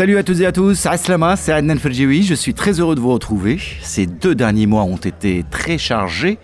Salut à toutes et à tous, Aslama, c'est Adnan Ferjioui, je suis très heureux de vous retrouver. Ces deux derniers mois ont été très chargés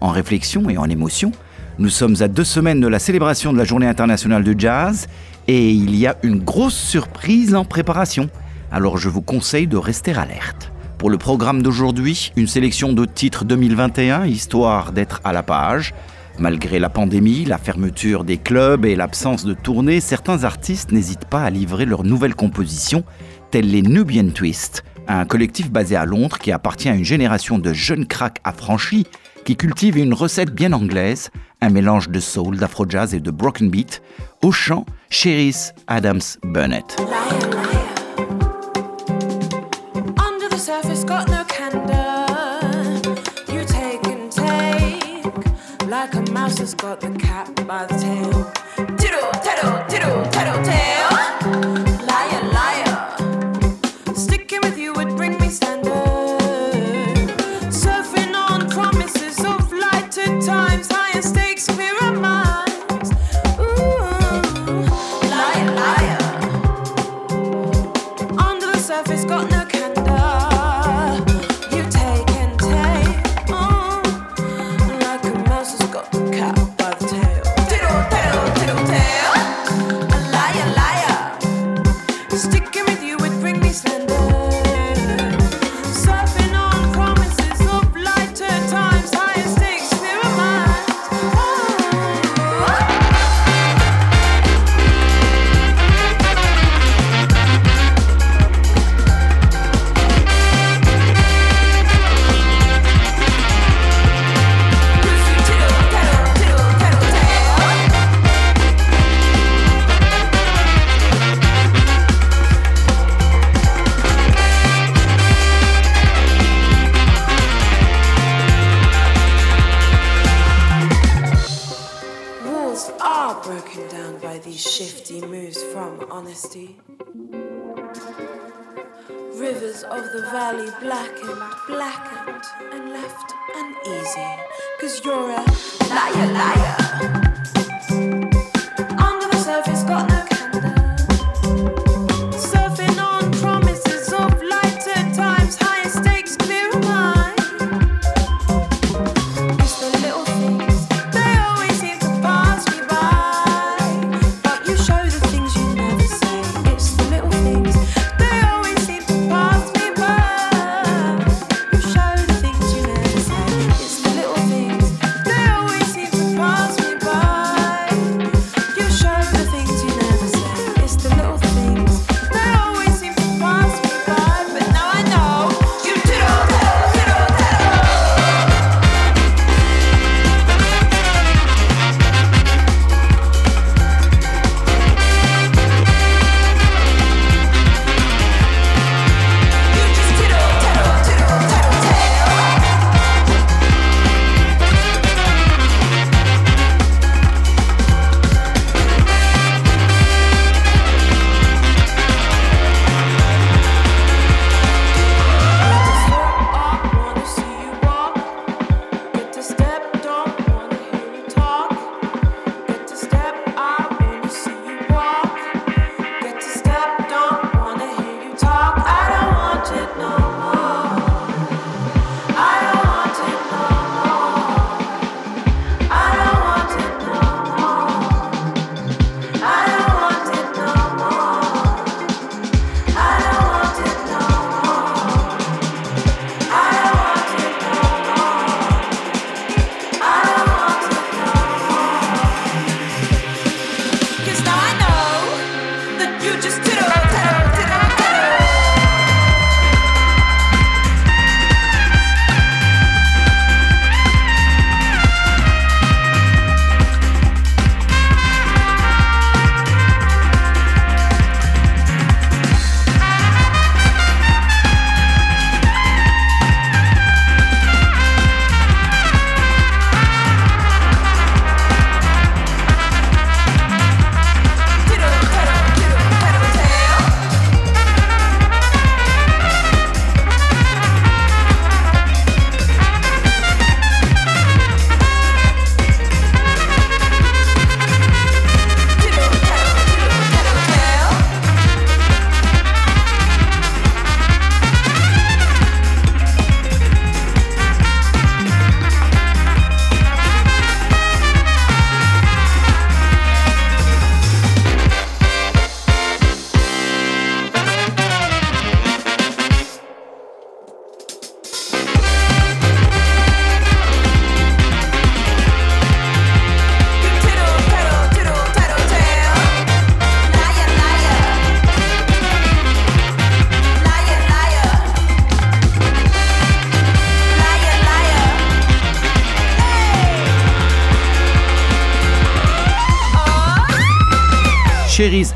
en réflexion et en émotion. Nous sommes à deux semaines de la célébration de la Journée internationale de jazz et il y a une grosse surprise en préparation. Alors je vous conseille de rester alerte. Pour le programme d'aujourd'hui, une sélection de titres 2021, histoire d'être à la page. Malgré la pandémie, la fermeture des clubs et l'absence de tournées, certains artistes n'hésitent pas à livrer leurs nouvelles compositions, telles les Nubian Twist, un collectif basé à Londres qui appartient à une génération de jeunes cracks affranchis qui cultivent une recette bien anglaise, un mélange de soul, d'afro-jazz et de broken beat, au chant Cheris Adams Burnett. Mouse has got the cat by the tail. Tiddle, tiddle, tiddle, tiddle, tail. Rivers of the valley blackened, blackened, and left uneasy. Cause you're a liar, liar. Under the surface, got no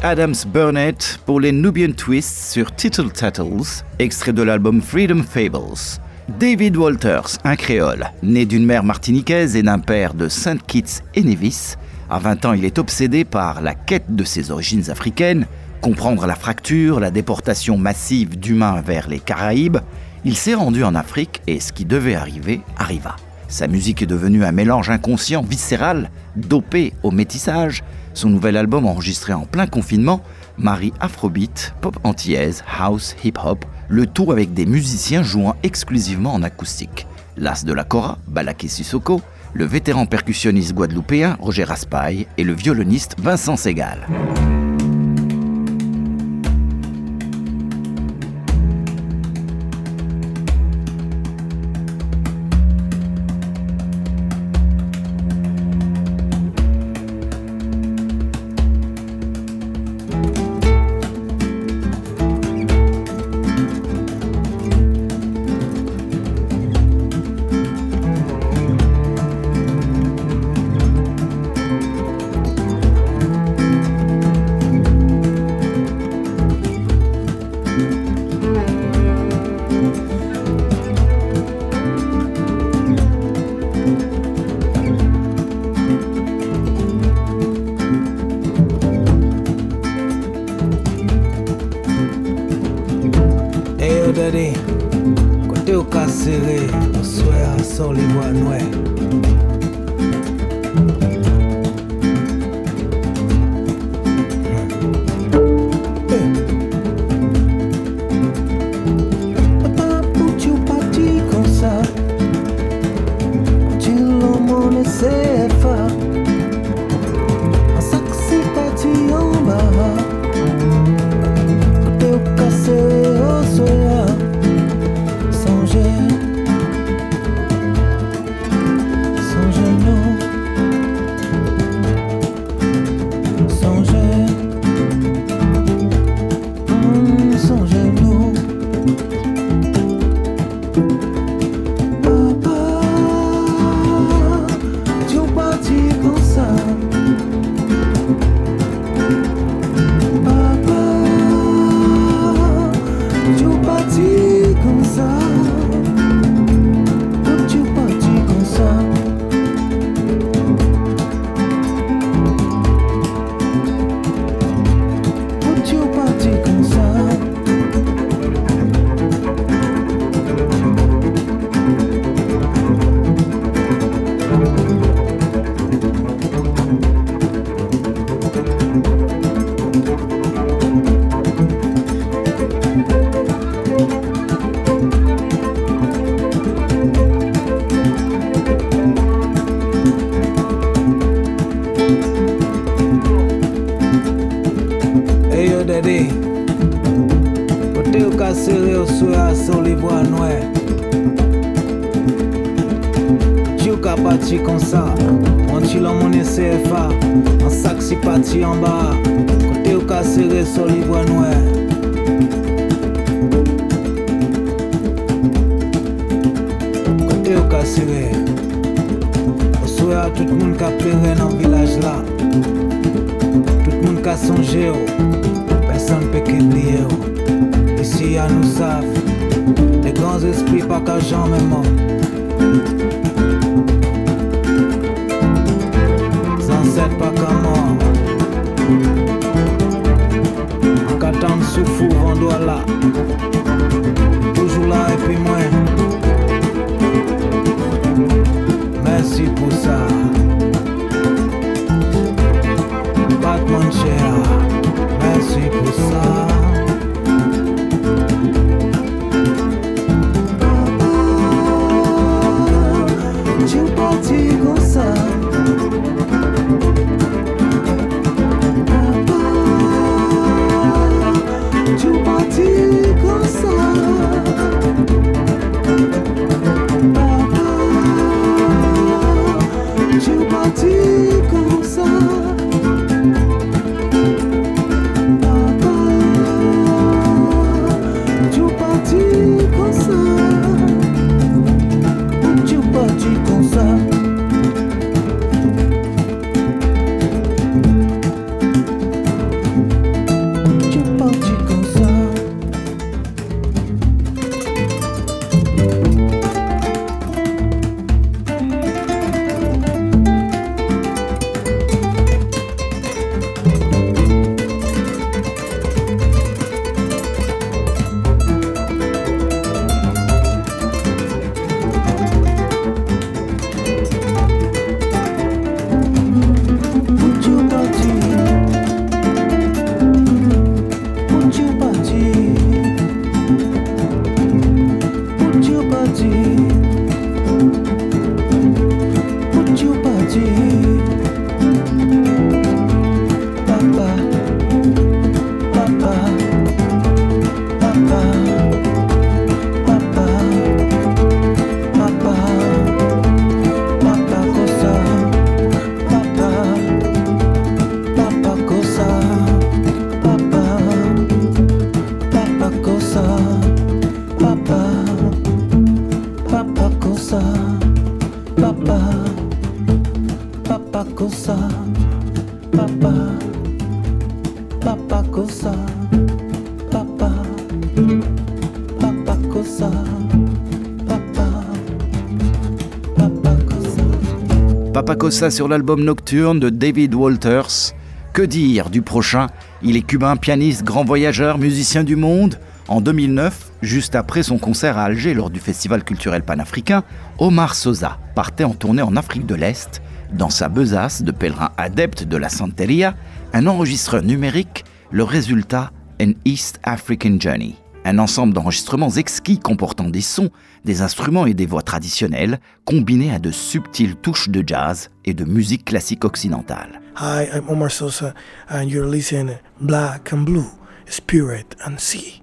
Adams Burnett pour les Nubian Twists sur Tittle Tattles, extrait de l'album Freedom Fables. David Walters, un créole, né d'une mère martiniquaise et d'un père de Saint Kitts et Nevis, à 20 ans il est obsédé par la quête de ses origines africaines, comprendre la fracture, la déportation massive d'humains vers les Caraïbes, il s'est rendu en Afrique et ce qui devait arriver arriva. Sa musique est devenue un mélange inconscient, viscéral, dopé au métissage. Son nouvel album enregistré en plein confinement marie afrobeat, pop antillaise, house, hip-hop, le tout avec des musiciens jouant exclusivement en acoustique. L'as de la Cora, Balaké Sissoko, le vétéran percussionniste guadeloupéen Roger Raspail et le violoniste Vincent Segal. Kote ou ka sere ou swe a son li vo anwe Ti ou ka pati kon sa An ti lan mounen CFA An sak si pati an ba Kote ou ka sere son li vo anwe Kote ou ka sere Ou swe a tout moun ka pere nan vilaj la. Tout moun ka sonje ou Personne peut qu'oublier ou Ici à nous savent. Les grands esprits pas qu'à jamais mort Ancêtres pas qu'à mort. En qu'attendre sous fou on là. Toujours là et puis moi. Merci pour ça. Batman cher Merci pour ça eternity. Papacosa sur l'album Nocturne de David Walters. Que dire du prochain? Il est cubain, pianiste, grand voyageur, musicien du monde. En 2009, juste après son concert à Alger lors du Festival culturel panafricain, Omar Sosa partait en tournée en Afrique de l'Est. Dans sa besace de pèlerin adepte de la Santeria, un enregistreur numérique, le résultat An East African Journey. Un ensemble d'enregistrements exquis comportant des sons, des instruments et des voix traditionnelles, combinés à de subtiles touches de jazz et de musique classique occidentale. Hi, I'm Omar Sosa, and you're listening Black and Blue, Spirit and Sea.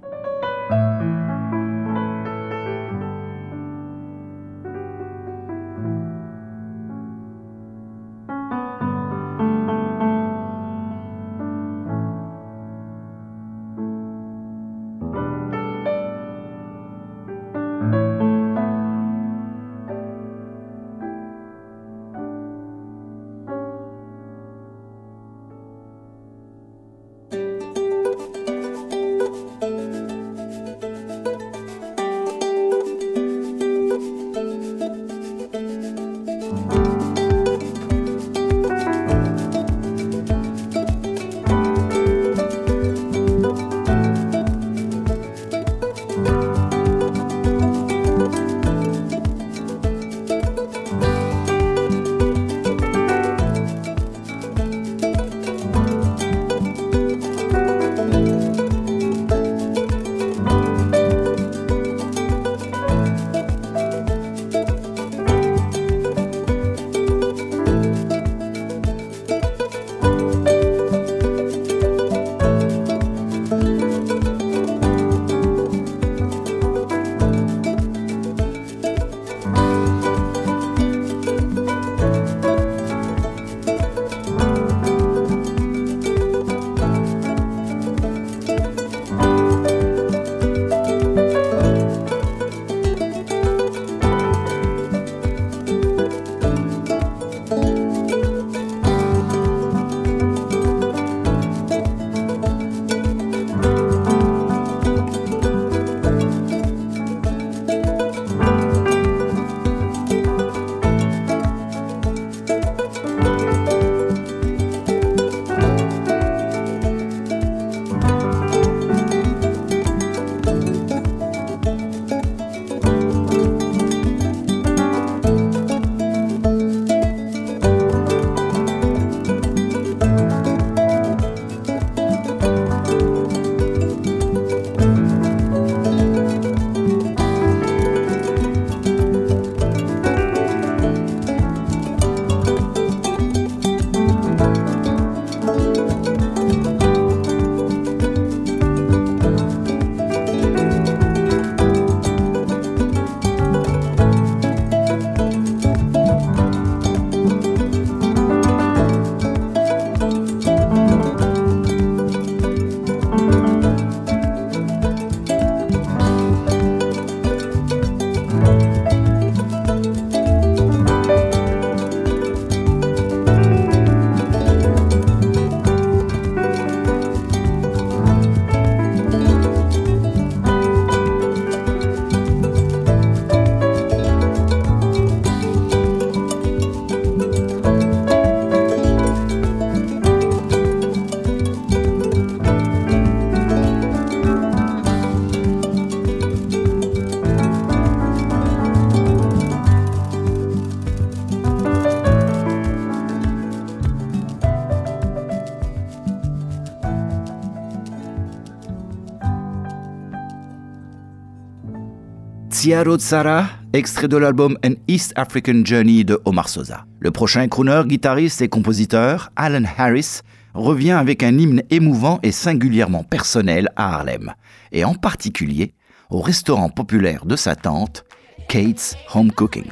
Ciaro Tsara, extrait de l'album An East African Journey de Omar Sosa. Le prochain crooner, guitariste et compositeur, Alan Harris, revient avec un hymne émouvant et singulièrement personnel à Harlem, et en particulier au restaurant populaire de sa tante, Kate's Home Cooking,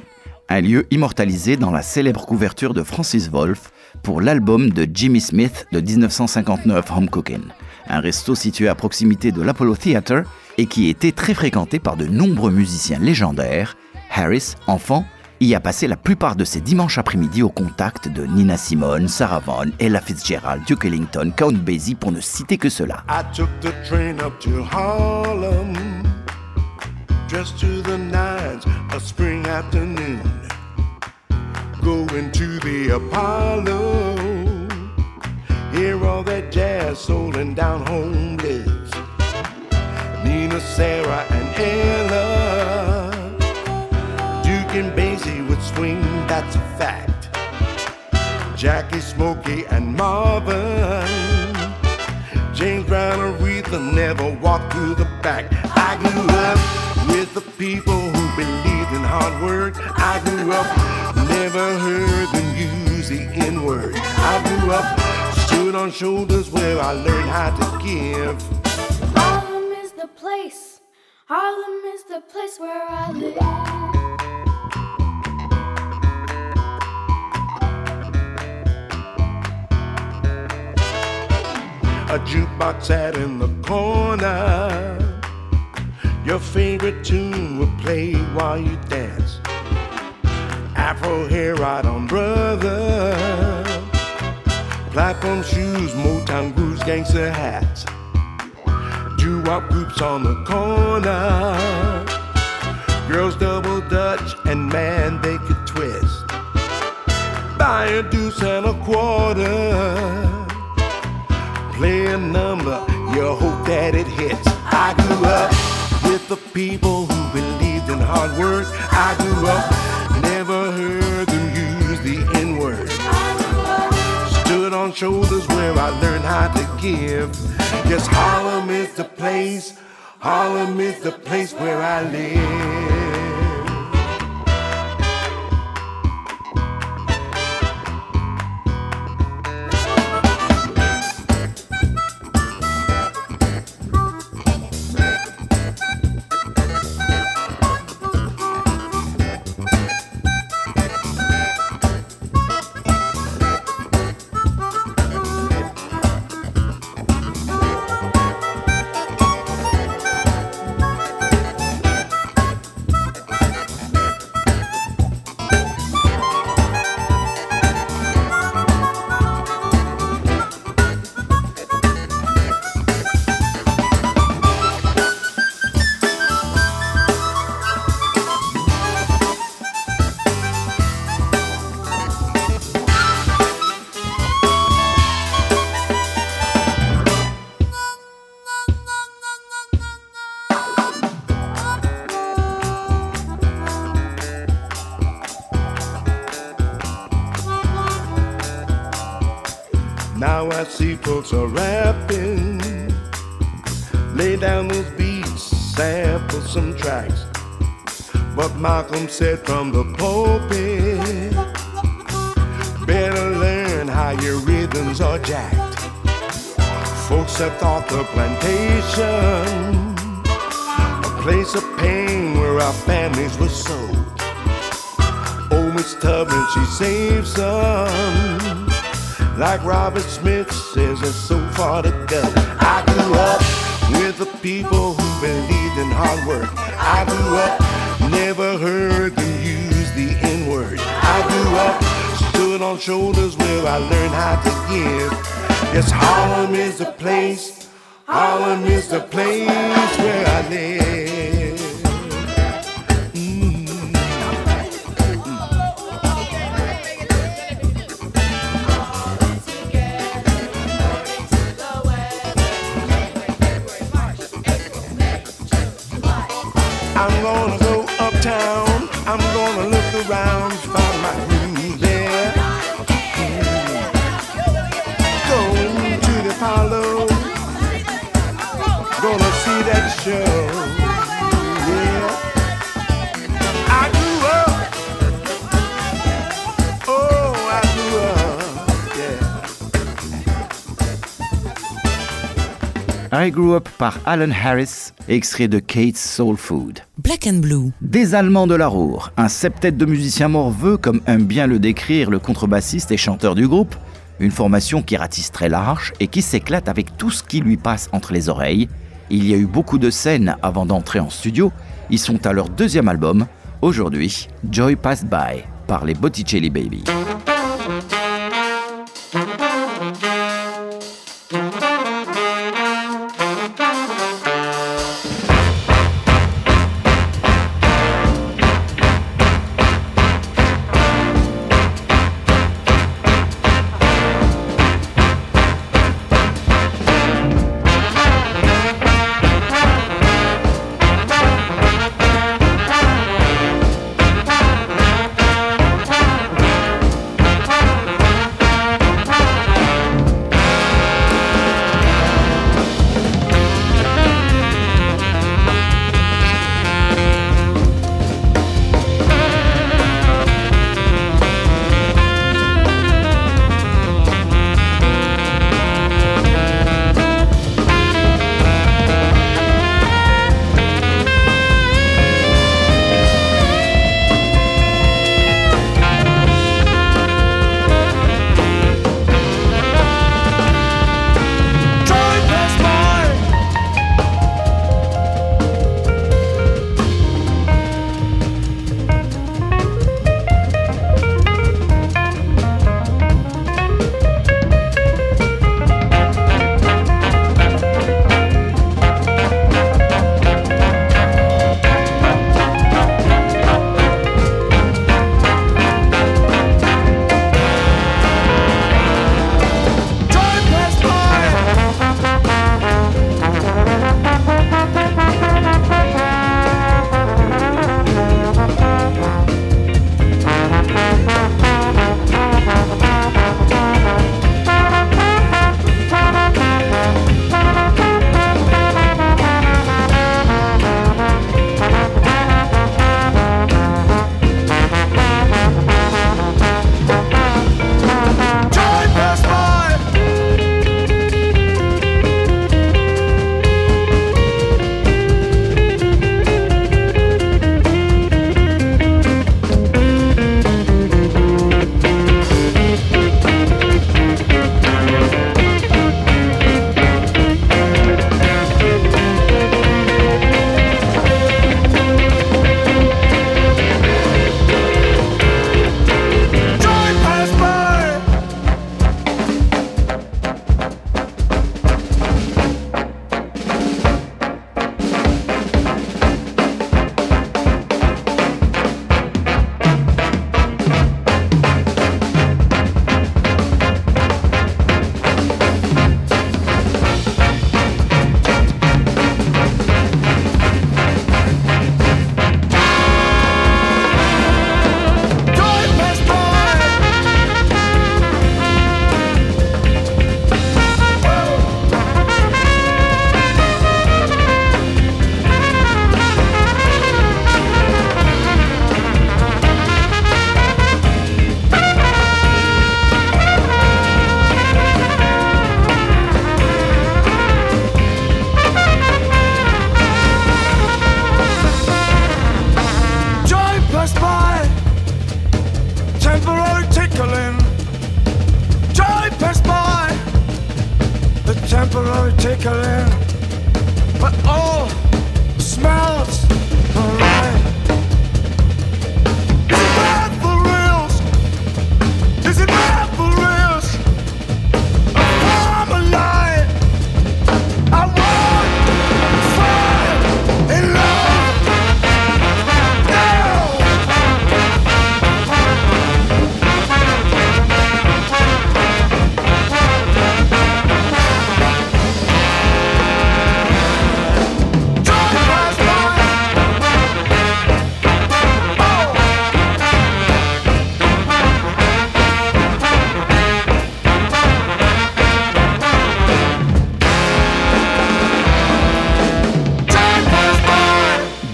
un lieu immortalisé dans la célèbre couverture de Francis Wolff pour l'album de Jimmy Smith de 1959 Home Cooking, un resto situé à proximité de l'Apollo Theater et qui était très fréquenté par de nombreux musiciens légendaires. Harris, enfant, y a passé la plupart de ses dimanches après-midi au contact de Nina Simone, Sarah Vaughan, Ella Fitzgerald, Duke Ellington, Count Basie pour ne citer que cela. Hear all that jazz, soul, and down home. Nina, Sarah, and Ella, Duke and Basie would swing, that's a fact. Jackie, Smokey, and Marvin. James Brown, Aretha never walked through the back. I grew up with the people who believed in hard work. I grew up, never heard them use the N word. I grew up, stood on shoulders where I learned how to give. Harlem is the place. Harlem is the place where I live. A jukebox sat in the corner. Your favorite tune would play while you dance. Afro hair right on brother. Platform shoes, Motown grooves, gangster hats. Doo-wop groups on the corner. Girls double dutch and man they could twist. Buy a deuce and a quarter play a number, you hope that it hits. I grew up with the people who believed in hard work. I grew up, never Stood on shoulders where I learned how to give. Yes, Harlem is the place, Harlem is the place where I live. Are rapping. Lay down those beats, sample some tracks. But Malcolm said from the pulpit, better learn how your rhythms are jacked. Folks have thought the plantation a place of pain where our families were sold. Oh, Miss Tubman, she saved some. Like Robert Smith says, there's so far to go. I grew up with the people who believed in hard work. I grew up, never heard them use the N word. I grew up, stood on shoulders where I learned how to give. Yes, Harlem is the place, Harlem is the place where I live. Gonna look around, find my groove there. Going to the Apollo. Gonna see that show. Yeah. I grew up. Oh, I grew up. Yeah. I Grew Up par Alan Harris, extrait de Kate's Soul Food. Black and Blue. Des Allemands de la Roure, un septet de musiciens morveux, comme aime bien le décrire le contrebassiste et chanteur du groupe, une formation qui ratisse très large et qui s'éclate avec tout ce qui lui passe entre les oreilles. Il y a eu beaucoup de scènes avant d'entrer en studio, ils sont à leur deuxième album, aujourd'hui Joy Passed By par les Botticelli Baby.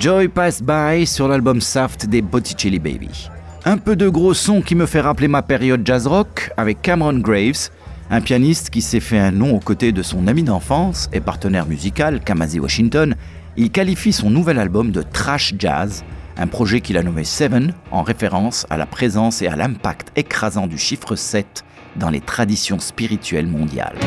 Joy Pass By sur l'album Saft des Botticelli Baby. Un peu de gros son qui me fait rappeler ma période jazz rock avec Cameron Graves, Un pianiste qui s'est fait un nom aux côtés de son ami d'enfance et partenaire musical, Kamasi Washington, il qualifie son nouvel album de trash jazz, un projet qu'il a nommé Seven en référence à la présence et à l'impact écrasant du chiffre 7 dans les traditions spirituelles mondiales.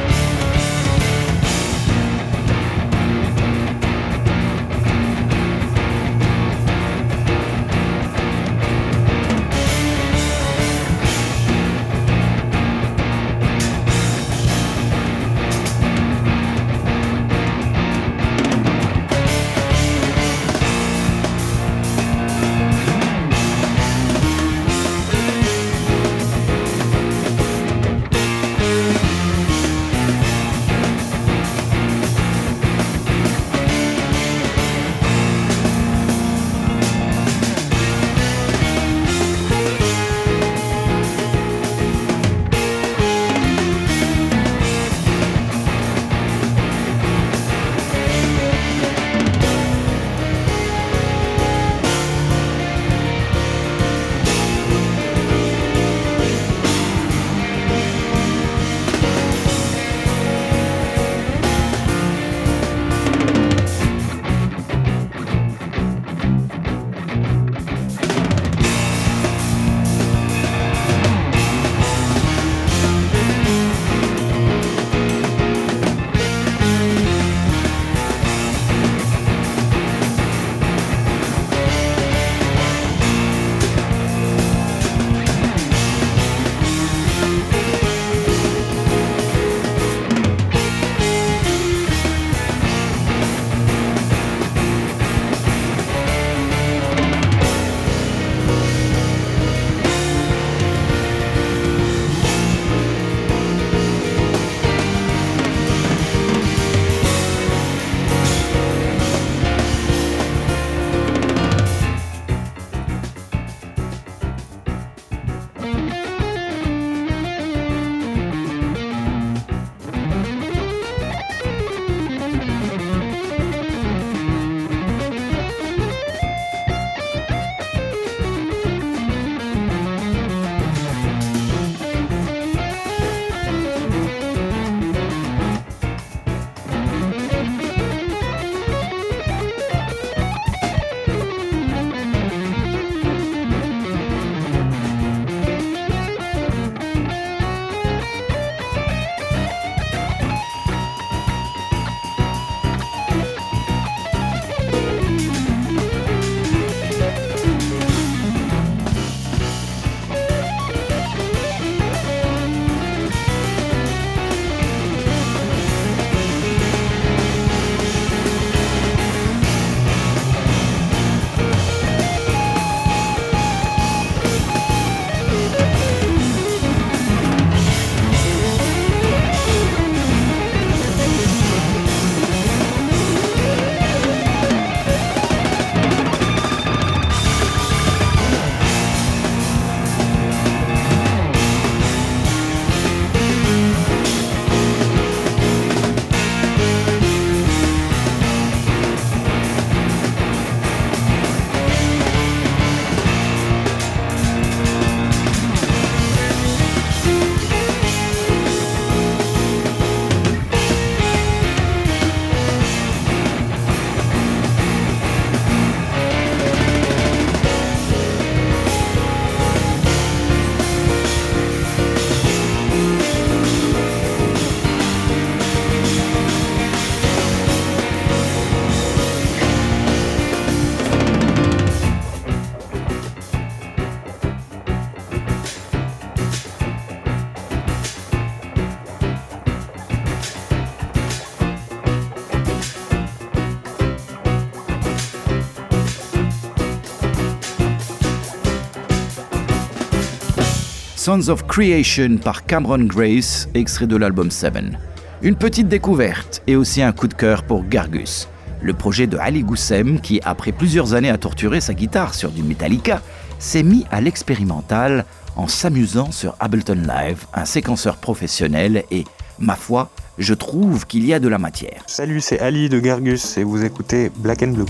Sons of Creation par Cameron Grace, extrait de l'album Seven. Une petite découverte et aussi un coup de cœur pour Gargus, le projet de Ali Goussem qui, après plusieurs années à torturer sa guitare sur du Metallica, s'est mis à l'expérimental en s'amusant sur Ableton Live, un séquenceur professionnel et, ma foi, je trouve qu'il y a de la matière. Salut, c'est Ali de Gargus et vous écoutez Black and Blue.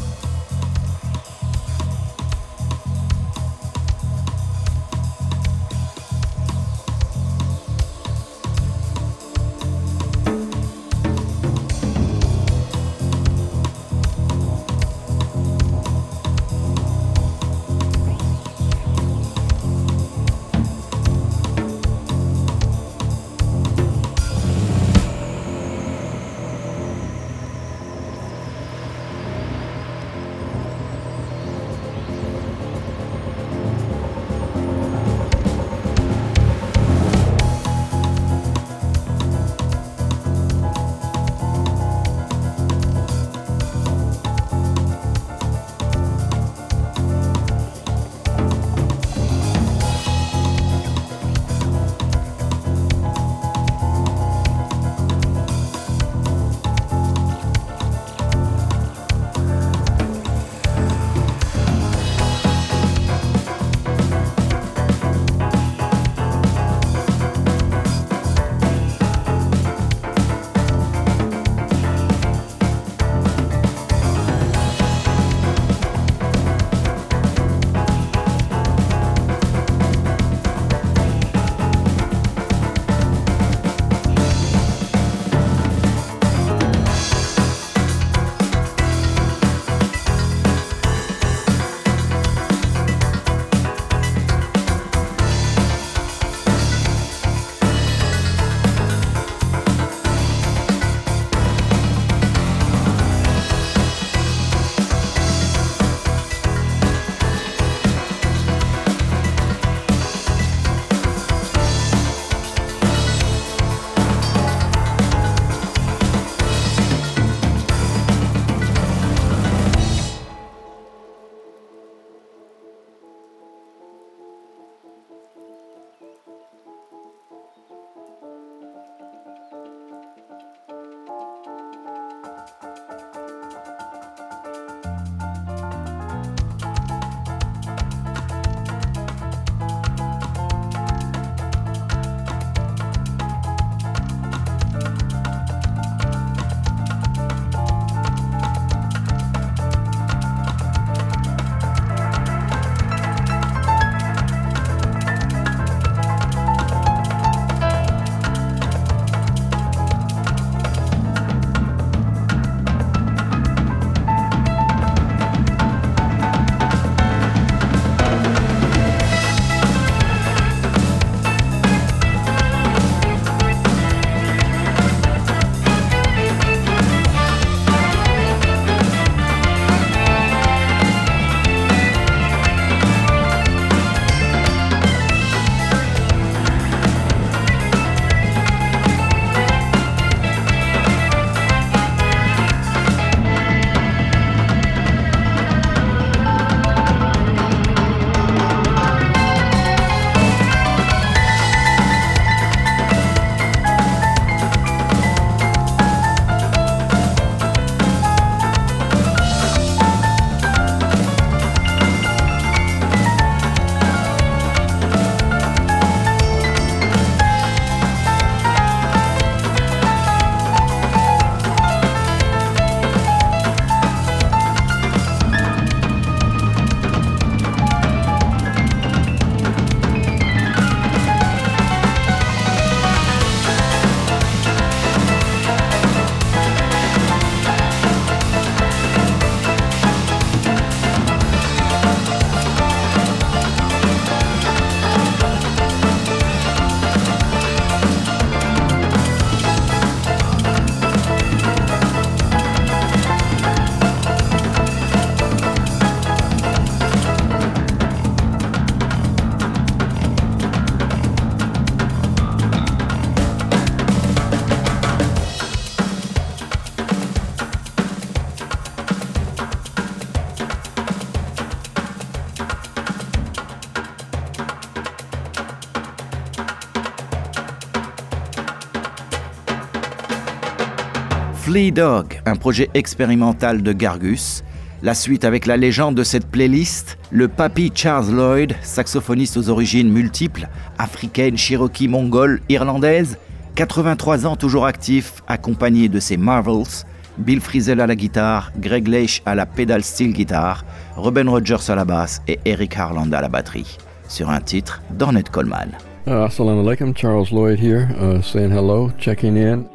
Dog, un projet expérimental de Gargus. La suite avec la légende de cette playlist, le papy Charles Lloyd, saxophoniste aux origines multiples, africaine, cherokee, mongole, irlandaise, 83 ans toujours actif, accompagné de ses Marvels, Bill Frisell à la guitare, Greg Leish à la pedal steel guitare, Ruben Rogers à la basse et Eric Harland à la batterie. Sur un titre d'Ornette Coleman. Uh, Assalamu alaikum, Charles Lloyd here, uh, saying hello, checking in.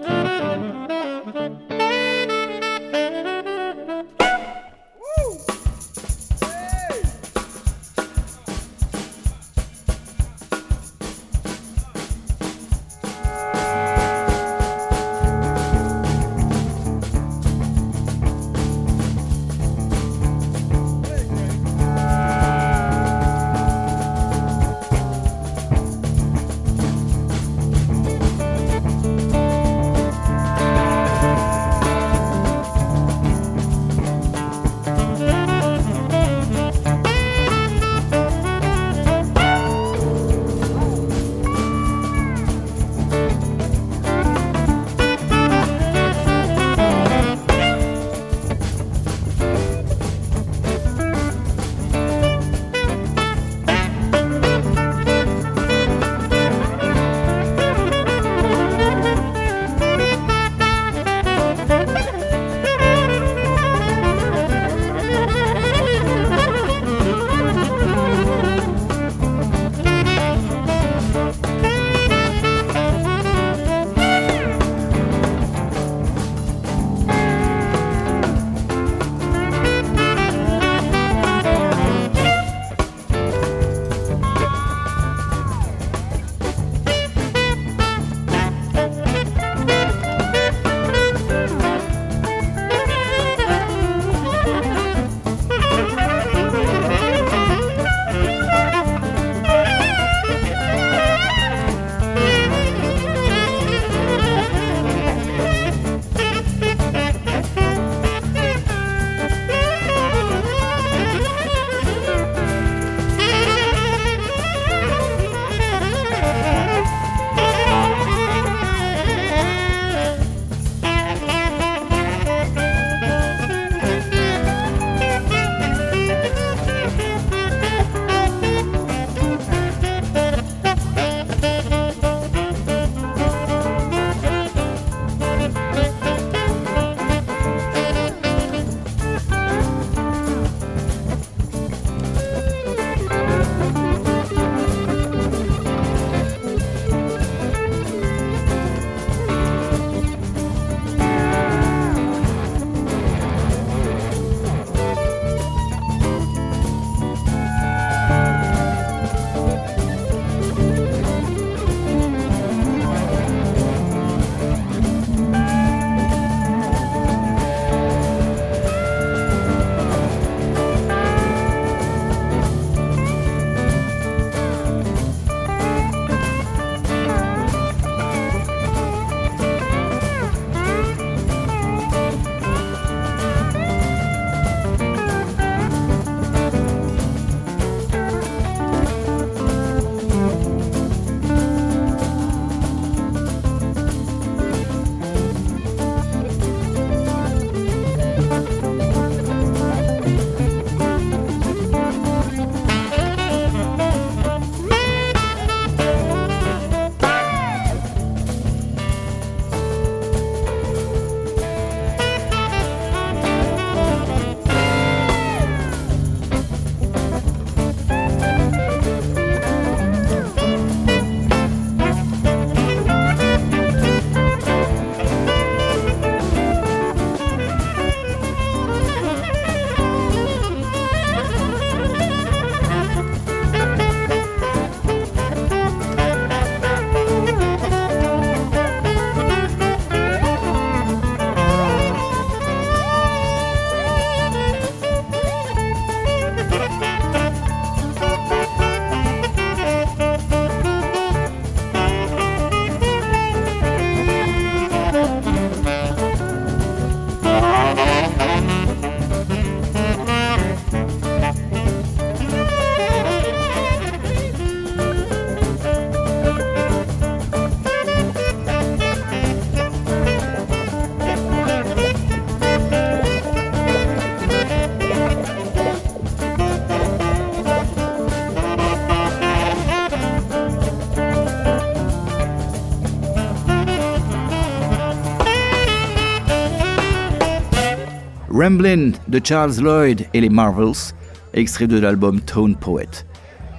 Ramblin' de Charles Lloyd et les Marvels, extrait de l'album Tone Poet.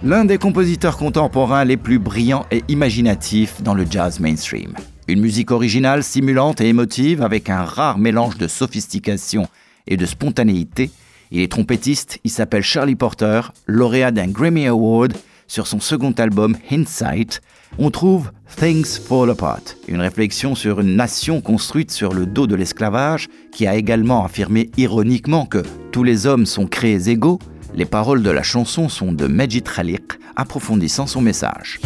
L'un des compositeurs contemporains les plus brillants et imaginatifs dans le jazz mainstream. Une musique originale, stimulante et émotive avec un rare mélange de sophistication et de spontanéité. Il est trompettiste, il s'appelle Charlie Porter, lauréat d'un Grammy Award sur son second album Insight. On trouve Things Fall Apart, une réflexion sur une nation construite sur le dos de l'esclavage qui a également affirmé ironiquement que tous les hommes sont créés égaux. Les paroles de la chanson sont de Majid Khaliq, approfondissant son message.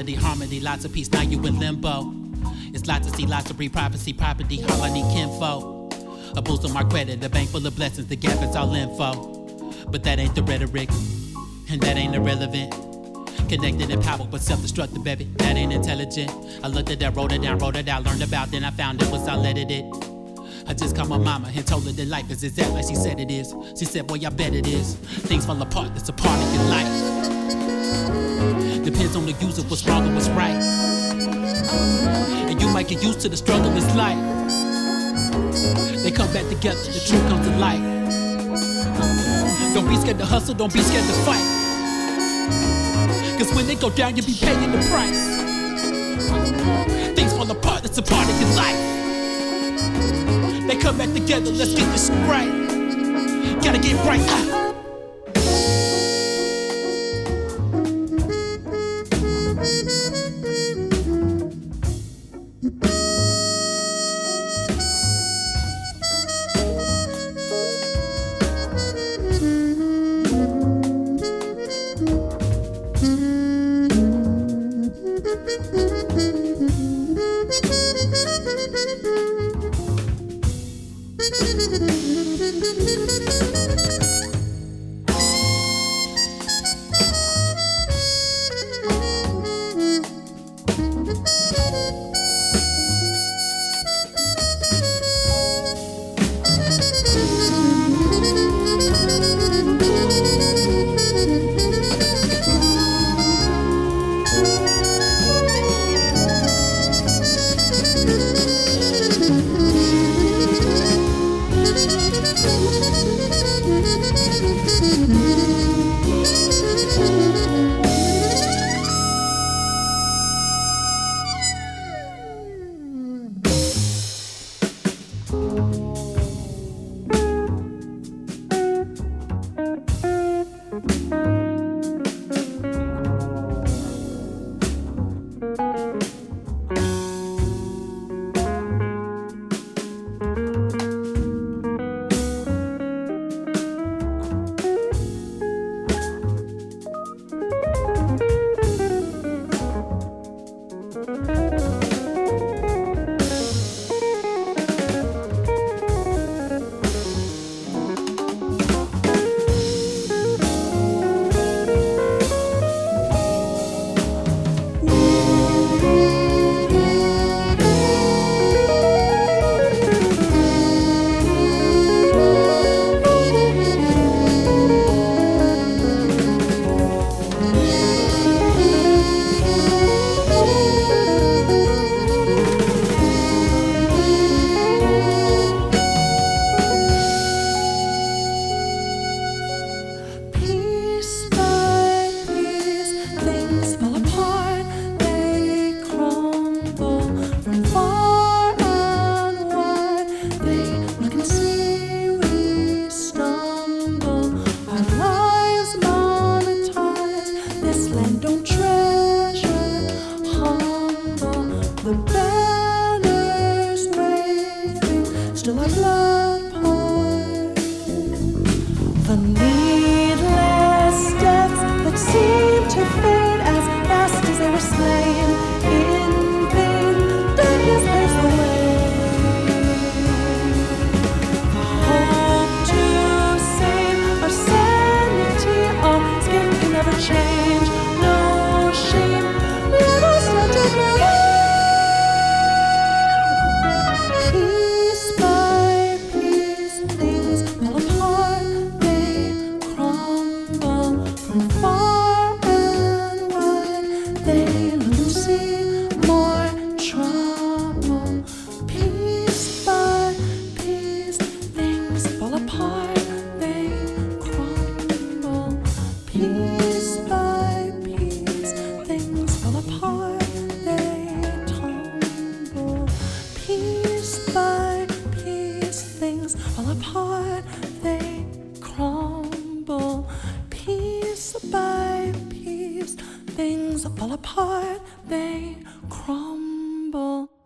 Equality, harmony, lots of peace. Now you in limbo. It's lots to see, lots to read, privacy, property, all I need kinfo. A boost on my credit, a bank full of blessings, the gap is all info. But that ain't the rhetoric, and that ain't irrelevant. Connected in power, but self-destructive, baby. That ain't intelligent. I looked at that, wrote it down, wrote it out, learned about, then I found it was all edited. I just called my mama and told her that life is exact like she said it is. She said, boy, I bet it is. Things fall apart, that's a part of your life. Depends on the user, what's wrong and what's right. And you might get used to the struggle, it's life. They come back together, the truth comes to light. Don't be scared to hustle, don't be scared to fight. Cause when they go down, you'll be paying the price. Things fall apart, that's a part of your life. They come back together, let's get this right. Gotta get right.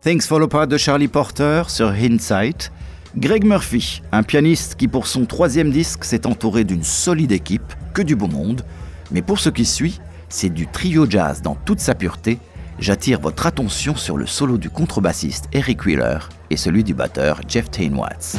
Thanks for the part de Charlie Porter sur Hindsight. Greg Murphy, un pianiste qui pour son troisième disque s'est entouré d'une solide équipe, que du beau monde. Mais pour ce qui suit, c'est du trio jazz dans toute sa pureté. J'attire votre attention sur le solo du contrebassiste Eric Wheeler et celui du batteur Jeff Tain Watts.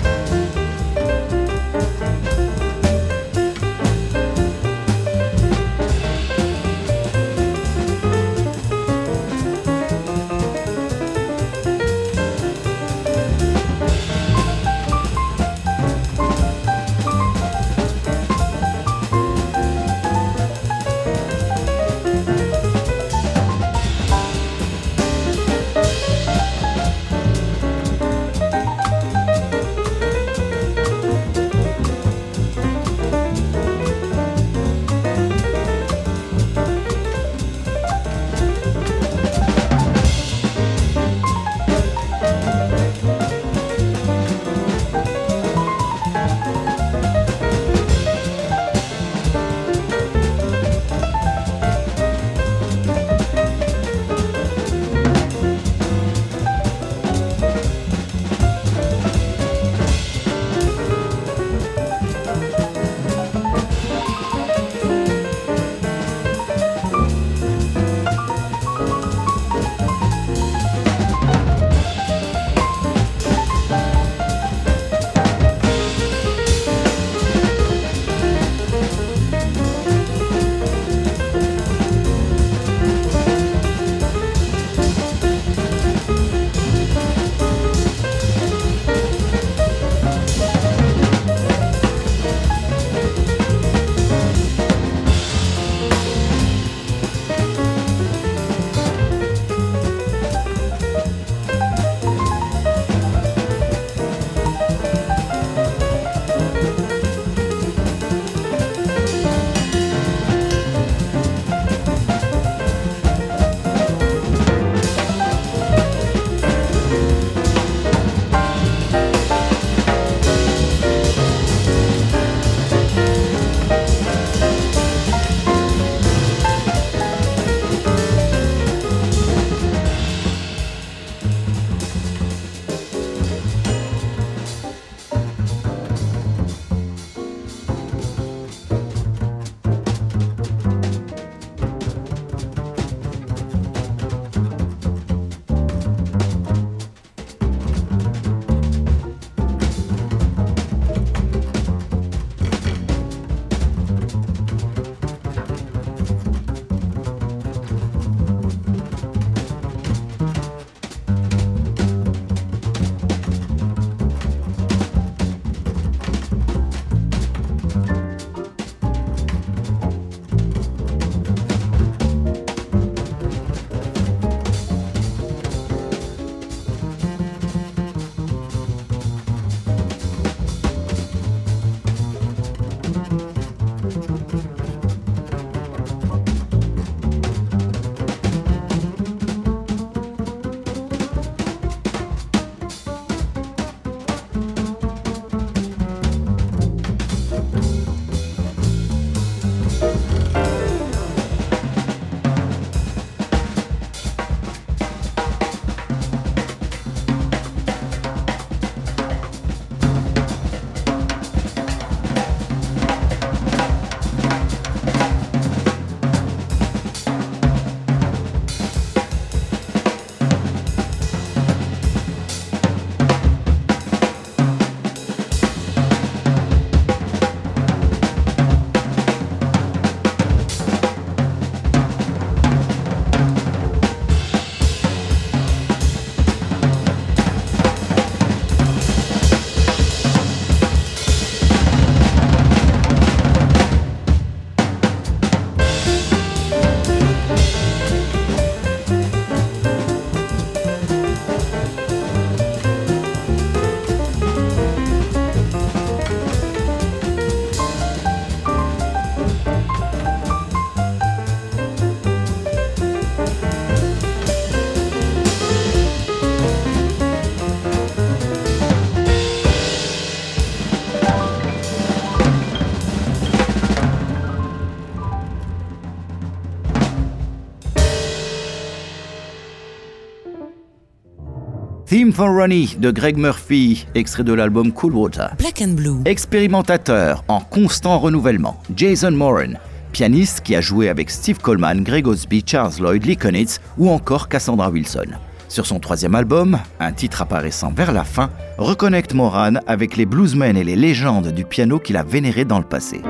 Theme for Ronnie de Greg Murphy, extrait de l'album Cool Water. Black and Blue. Expérimentateur en constant renouvellement, Jason Moran, pianiste qui a joué avec Steve Coleman, Greg Osby, Charles Lloyd, Lee Konitz ou encore Cassandra Wilson. Sur son troisième album, un titre apparaissant vers la fin, reconnecte Moran avec les bluesmen et les légendes du piano qu'il a vénérés dans le passé.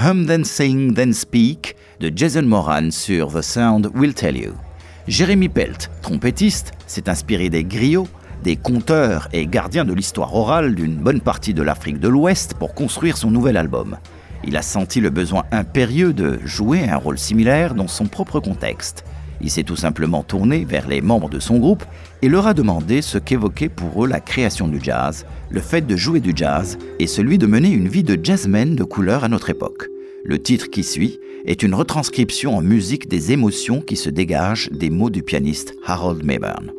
Hum Then Sing Then Speak de Jason Moran sur The Sound Will Tell You. Jérémy Pelt, trompettiste, s'est inspiré des griots, des conteurs et gardiens de l'histoire orale d'une bonne partie de l'Afrique de l'Ouest pour construire son nouvel album. Il a senti le besoin impérieux de jouer un rôle similaire dans son propre contexte. Il s'est tout simplement tourné vers les membres de son groupe et leur a demandé ce qu'évoquait pour eux la création du jazz, le fait de jouer du jazz et celui de mener une vie de jazzman de couleur à notre époque. Le titre qui suit est une retranscription en musique des émotions qui se dégagent des mots du pianiste Harold Mayburn.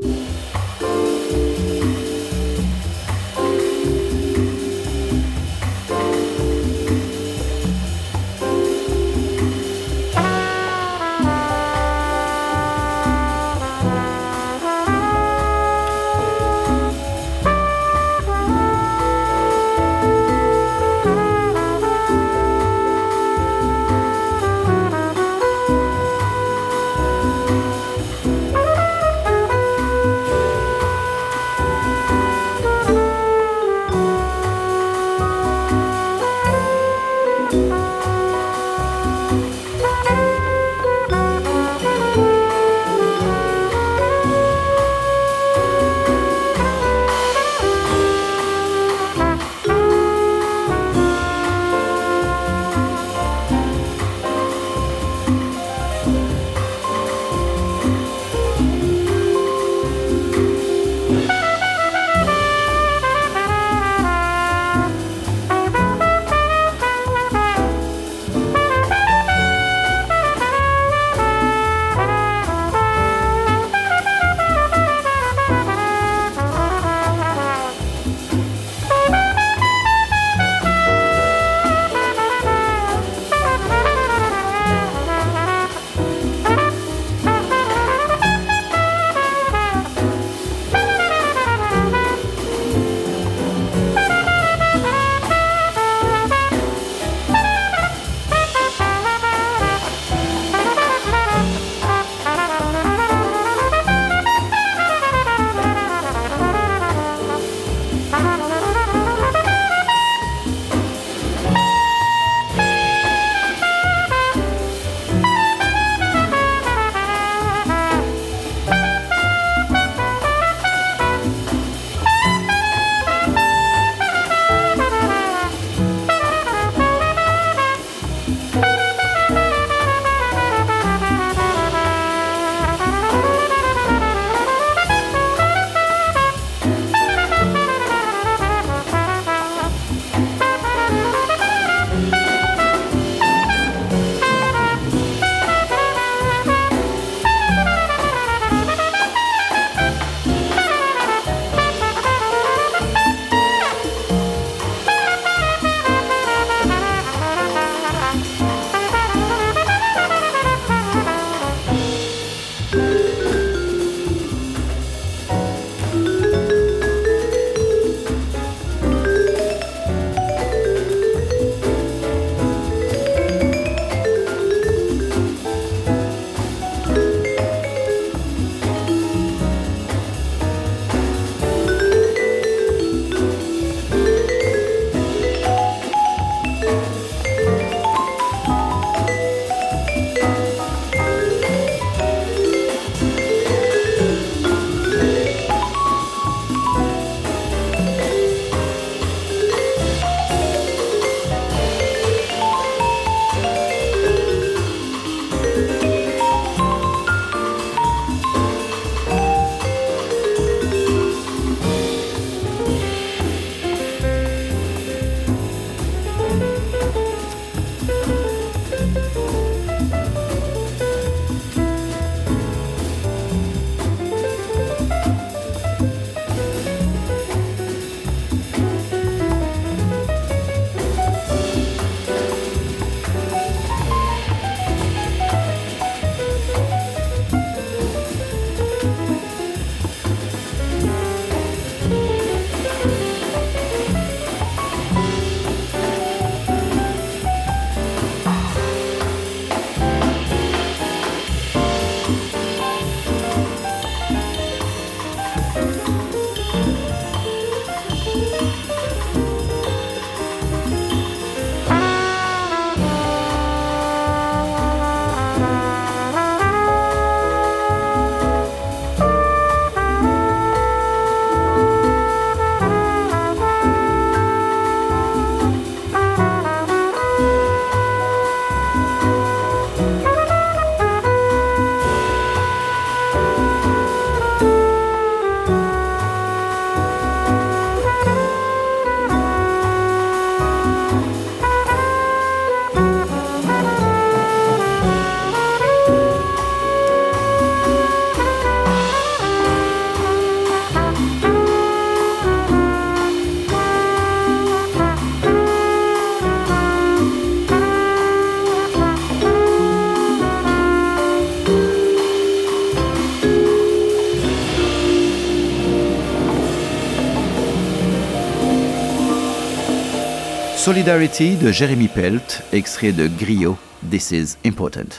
Solidarity de Jeremy Pelt, extrait de Griot, This is Important.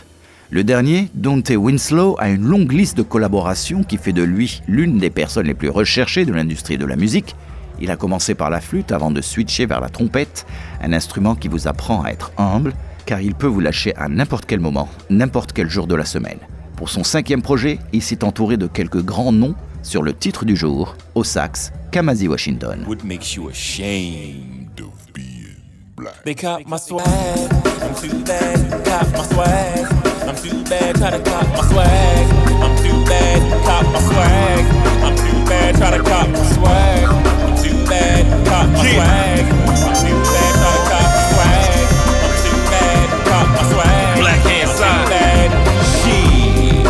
Le dernier, Dante Winslow, a une longue liste de collaborations qui fait de lui l'une des personnes les plus recherchées de l'industrie de la musique. Il a commencé par la flûte avant de switcher vers la trompette, un instrument qui vous apprend à être humble, car il peut vous lâcher à n'importe quel moment, n'importe quel jour de la semaine. Pour son cinquième projet, il s'est entouré de quelques grands noms sur le titre du jour, au sax, Kamasi Washington. What makes you ashamed? Black? They cop my swag. I'm too bad. Cop my swag. I'm too bad. Try to cop my swag. I'm too bad. Cop my swag. I'm too bad. Try to cop my swag. I'm too bad. Cop my swag. I'm too bad. Try to cop my swag. I'm too bad. Cop my swag. Black hand side. Shit.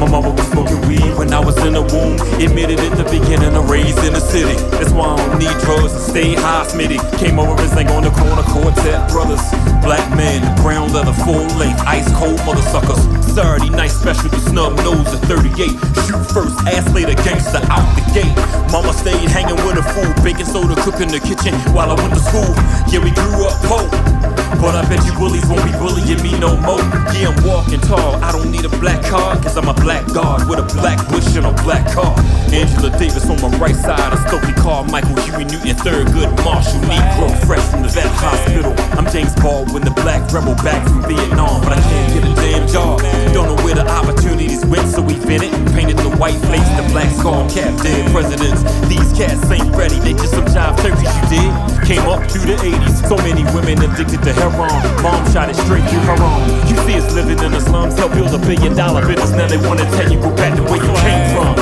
My mama was smoking weed when I was in the womb. Admitted at the beginning of raised in the city. That's why I don't need drugs and stay high, Smitty. Came over and sang on the corner, quartet brothers. Black men, brown leather, full length, ice cold mother suckers. Saturday night special, specialty, snub nose at 38. Shoot first, ass later, gangster out the gate. Mama stayed hanging with a fool, baking soda, cooking the kitchen while I went to school. Yeah, we grew up poor. But I bet you bullies won't be bullying me no more. Yeah, I'm walking tall. I don't need a black card, cause I'm a black guard with a black bush and a black car. Angela Davis on my right side, a Stokely Carmichael, Huey Newton, third good Marshall Negro, fresh from the vet hospital. I'm James Baldwin, the black rebel back from Vietnam, but I can't get a damn job. Don't know where the opportunities went, so we been it. Painted the white face, the black skull cap, dead presidents. These cats ain't ready, they just some jive turkeys you did. Came up through the 80s, so many women addicted to heroin. Mom shot it straight through her own. You see us living in the slums, help build a billion dollar business. Now they wanna tell you back to where you came from.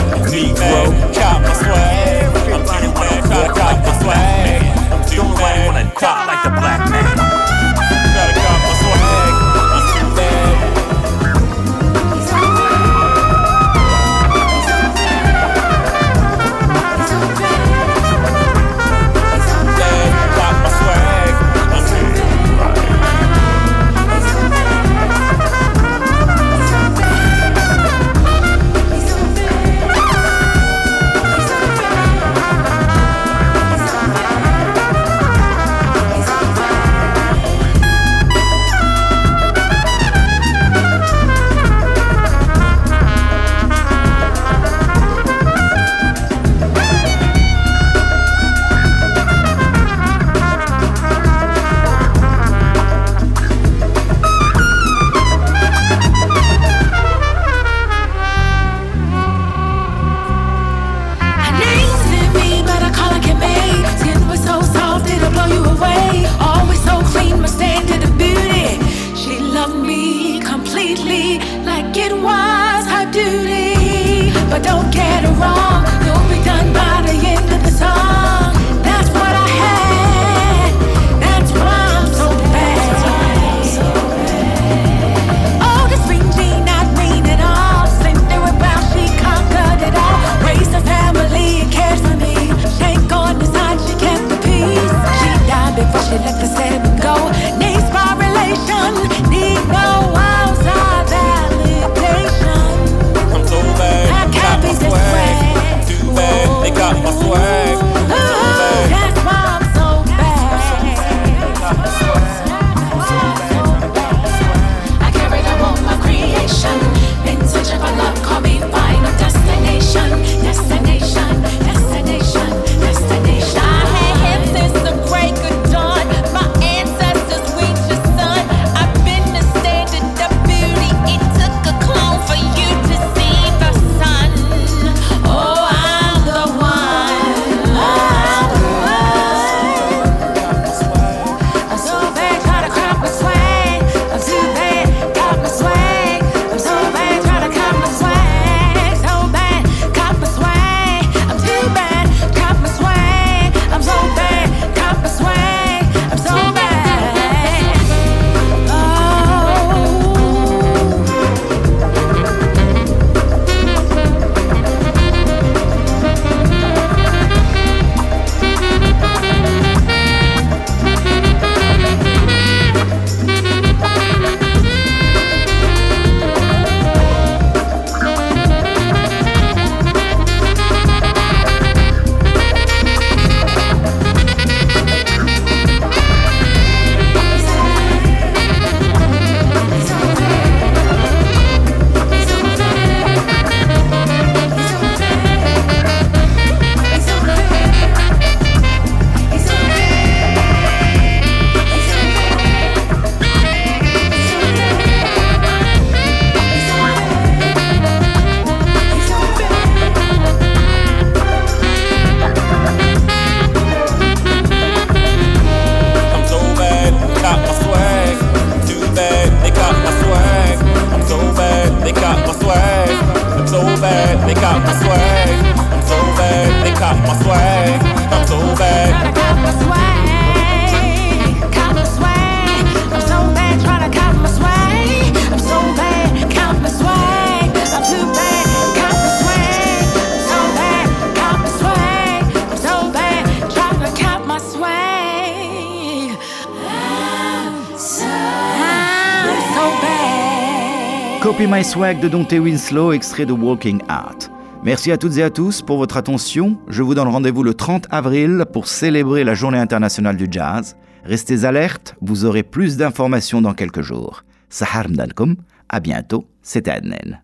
My Swag de Dante Winslow, extrait de Walking Art. Merci à toutes et à tous pour votre attention. Je vous donne rendez-vous le 30 avril pour célébrer la Journée internationale du jazz. Restez alertes, vous aurez plus d'informations dans quelques jours. Sahar Mdalkom, à bientôt, c'était Adnen.